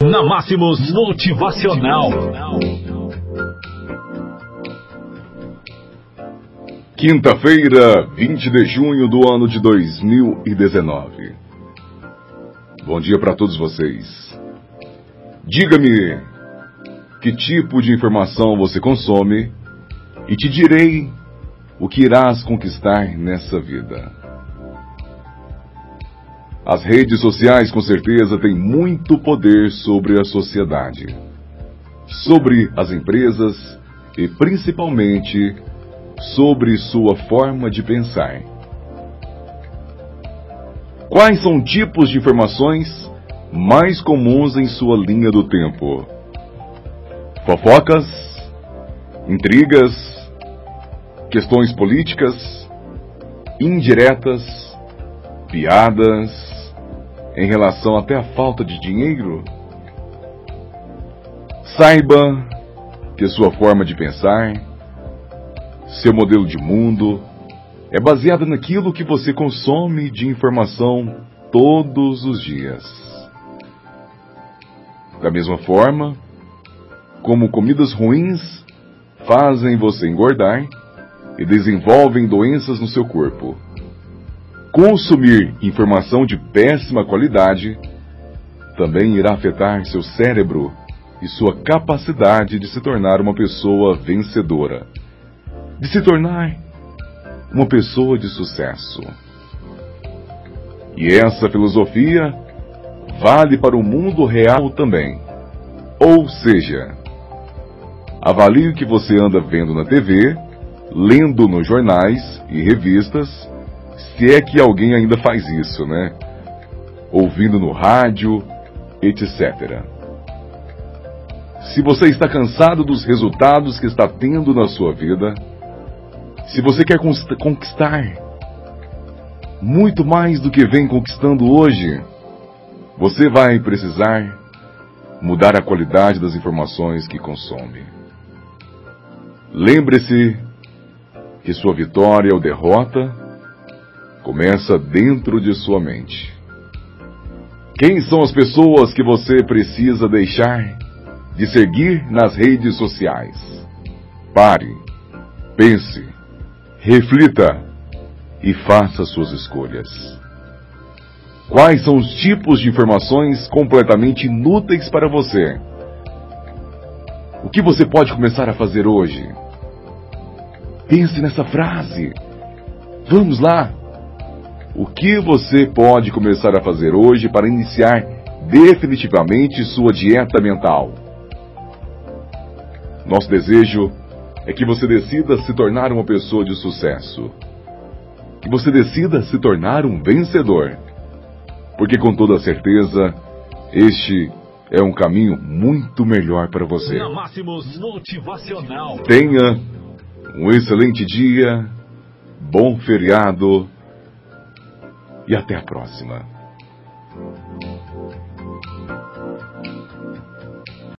Na Máximos Motivacional. Quinta-feira, 20 de junho do ano de 2019. Bom dia para todos vocês. Diga-me que tipo de informação você consome e te direi o que irás conquistar nessa vida. As redes sociais com certeza têm muito poder sobre a sociedade, sobre as empresas e principalmente sobre sua forma de pensar. Quais são tipos de informações mais comuns em sua linha do tempo? Fofocas, intrigas, questões políticas, indiretas, piadas, em relação até à falta de dinheiro? Saiba que sua forma de pensar, seu modelo de mundo, é baseada naquilo que você consome de informação todos os dias. Da mesma forma, como comidas ruins fazem você engordar e desenvolvem doenças no seu corpo consumir informação de péssima qualidade também irá afetar seu cérebro e sua capacidade de se tornar uma pessoa vencedora, de se tornar uma pessoa de sucesso. E essa filosofia vale para o mundo real também. Ou seja, avalie o que você anda vendo na TV, lendo nos jornais e revistas se é que alguém ainda faz isso, né? Ouvindo no rádio, etc. Se você está cansado dos resultados que está tendo na sua vida, se você quer conquistar muito mais do que vem conquistando hoje, você vai precisar mudar a qualidade das informações que consome. Lembre-se que sua vitória ou derrota começa dentro de sua mente. Quem são as pessoas que você precisa deixar de seguir nas redes sociais? Pare, pense, reflita e faça suas escolhas. Quais são os tipos de informações completamente inúteis para você? O que você pode começar a fazer hoje? Pense nessa frase. Vamos lá. O que você pode começar a fazer hoje para iniciar definitivamente sua dieta mental? Nosso desejo é que você decida se tornar uma pessoa de sucesso. Que você decida se tornar um vencedor. Porque com toda certeza, este é um caminho muito melhor para você. Tenha um excelente dia, bom feriado e até a próxima.